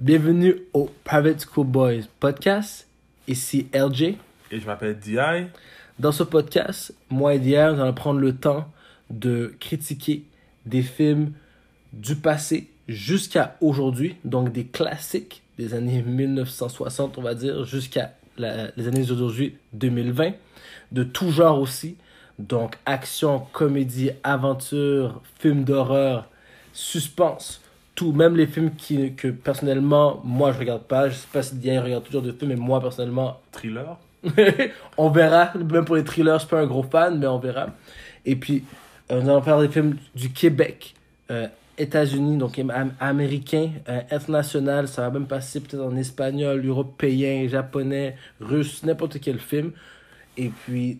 Bienvenue au Private School Boys podcast. Ici LJ. Et je m'appelle D.I. Dans ce podcast, moi et DI, nous allons prendre le temps de critiquer des films du passé jusqu'à aujourd'hui, donc des classiques des années 1960, on va dire, jusqu'à les années d'aujourd'hui, 2020, de tout genre aussi, donc action, comédie, aventure, films d'horreur, suspense, tout, même les films qui, que personnellement, moi je regarde pas, je sais pas si Diane regarde toujours de films, mais moi personnellement... Thriller On verra, même pour les thrillers, je suis pas un gros fan, mais on verra. Et puis, euh, nous allons faire des films du Québec, euh, États-Unis, donc américain, euh, international, ça va même passer peut-être en espagnol, européen, japonais, russe, n'importe quel film. Et puis,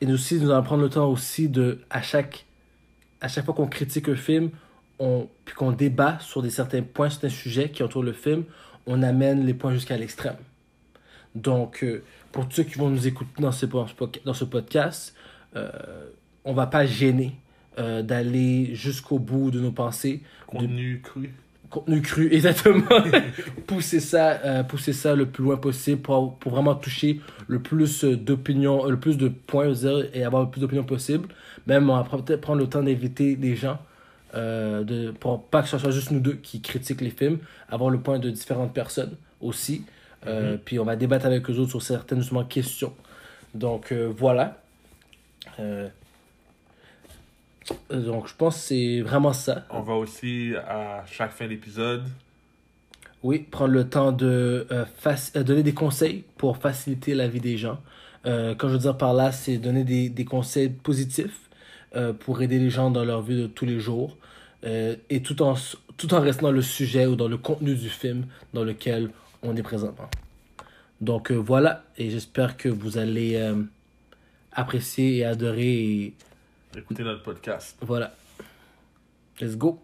et nous aussi, nous allons prendre le temps aussi de, à chaque, à chaque fois qu'on critique un film, on, puis qu'on débat sur des certains points, certains sujets qui entourent le film, on amène les points jusqu'à l'extrême. Donc, euh, pour tous ceux qui vont nous écouter dans ce, dans ce podcast, euh, on va pas gêner euh, d'aller jusqu'au bout de nos pensées. Contenu cru. Contenu cru, exactement. pousser, ça, euh, pousser ça le plus loin possible pour, pour vraiment toucher le plus d'opinions, le plus de points et avoir le plus d'opinions possible. Même on va peut-être prendre le temps d'inviter des gens. Euh, de, pour pas que ce soit juste nous deux qui critiquent les films, avoir le point de différentes personnes aussi. Euh, mm-hmm. Puis on va débattre avec eux autres sur certaines justement, questions. Donc voilà. Donc, je pense que c'est vraiment ça. On va aussi, à chaque fin d'épisode, oui, prendre le temps de euh, euh, donner des conseils pour faciliter la vie des gens. Euh, quand je veux dire par là, c'est donner des, des, conseils positifs pour aider les gens dans leur vie de tous les jours. et tout en, tout en restant dans le sujet ou dans le contenu du film dans lequel on est présentement. Donc voilà, et j'espère que vous allez apprécier et adorer Écoutez notre podcast. Voilà. Let's go.